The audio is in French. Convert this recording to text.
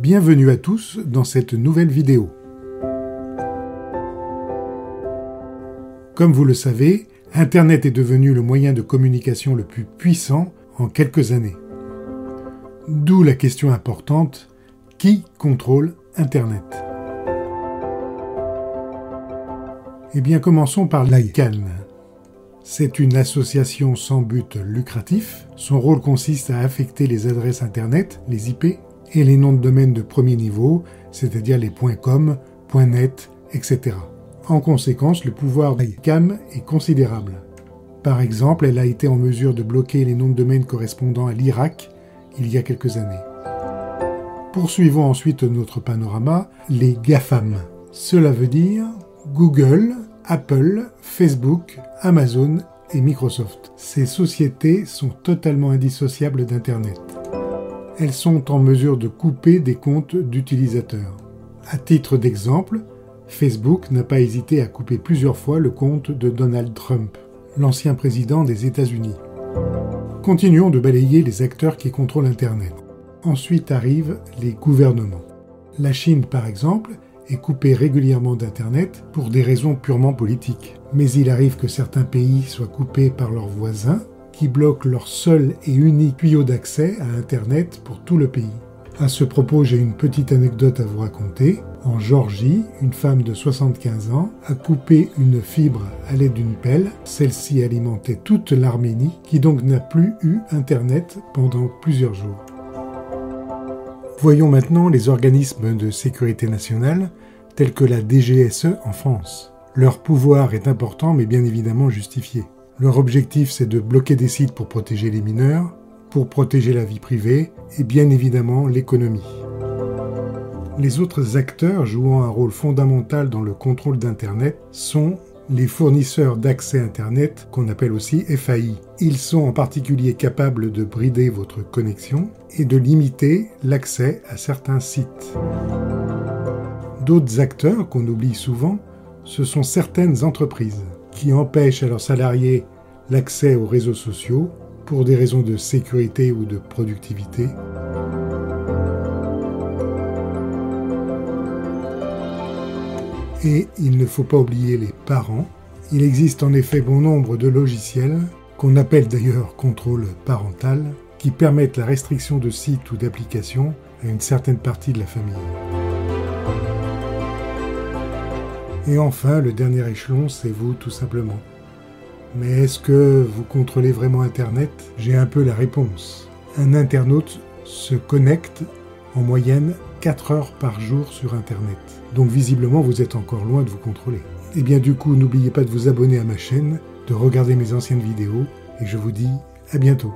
Bienvenue à tous dans cette nouvelle vidéo. Comme vous le savez, Internet est devenu le moyen de communication le plus puissant en quelques années. D'où la question importante, qui contrôle Internet? Eh bien commençons par l'ICANN. C'est une association sans but lucratif. Son rôle consiste à affecter les adresses Internet, les IP, et les noms de domaine de premier niveau, c'est-à-dire les .com, .net, etc. En conséquence, le pouvoir d'ICANN est considérable. Par exemple, elle a été en mesure de bloquer les noms de domaine correspondant à l'Irak il y a quelques années. Poursuivons ensuite notre panorama, les GAFAM. Cela veut dire Google, Apple, Facebook, Amazon et Microsoft. Ces sociétés sont totalement indissociables d'Internet. Elles sont en mesure de couper des comptes d'utilisateurs. À titre d'exemple, Facebook n'a pas hésité à couper plusieurs fois le compte de Donald Trump, l'ancien président des États-Unis. Continuons de balayer les acteurs qui contrôlent Internet. Ensuite arrivent les gouvernements. La Chine, par exemple, est coupée régulièrement d'Internet pour des raisons purement politiques. Mais il arrive que certains pays soient coupés par leurs voisins qui bloquent leur seul et unique tuyau d'accès à Internet pour tout le pays. À ce propos, j'ai une petite anecdote à vous raconter. En Georgie, une femme de 75 ans a coupé une fibre à l'aide d'une pelle. Celle-ci alimentait toute l'Arménie, qui donc n'a plus eu Internet pendant plusieurs jours. Voyons maintenant les organismes de sécurité nationale, tels que la DGSE en France. Leur pouvoir est important mais bien évidemment justifié. Leur objectif c'est de bloquer des sites pour protéger les mineurs, pour protéger la vie privée et bien évidemment l'économie. Les autres acteurs jouant un rôle fondamental dans le contrôle d'Internet sont les fournisseurs d'accès Internet, qu'on appelle aussi FAI. Ils sont en particulier capables de brider votre connexion et de limiter l'accès à certains sites. D'autres acteurs qu'on oublie souvent, ce sont certaines entreprises qui empêchent à leurs salariés l'accès aux réseaux sociaux pour des raisons de sécurité ou de productivité. Et il ne faut pas oublier les parents. Il existe en effet bon nombre de logiciels, qu'on appelle d'ailleurs contrôle parental, qui permettent la restriction de sites ou d'applications à une certaine partie de la famille. Et enfin, le dernier échelon, c'est vous tout simplement. Mais est-ce que vous contrôlez vraiment Internet? J'ai un peu la réponse. Un internaute se connecte en moyenne 4 heures par jour sur Internet. Donc visiblement, vous êtes encore loin de vous contrôler. Et eh bien du coup, n'oubliez pas de vous abonner à ma chaîne, de regarder mes anciennes vidéos, et je vous dis à bientôt.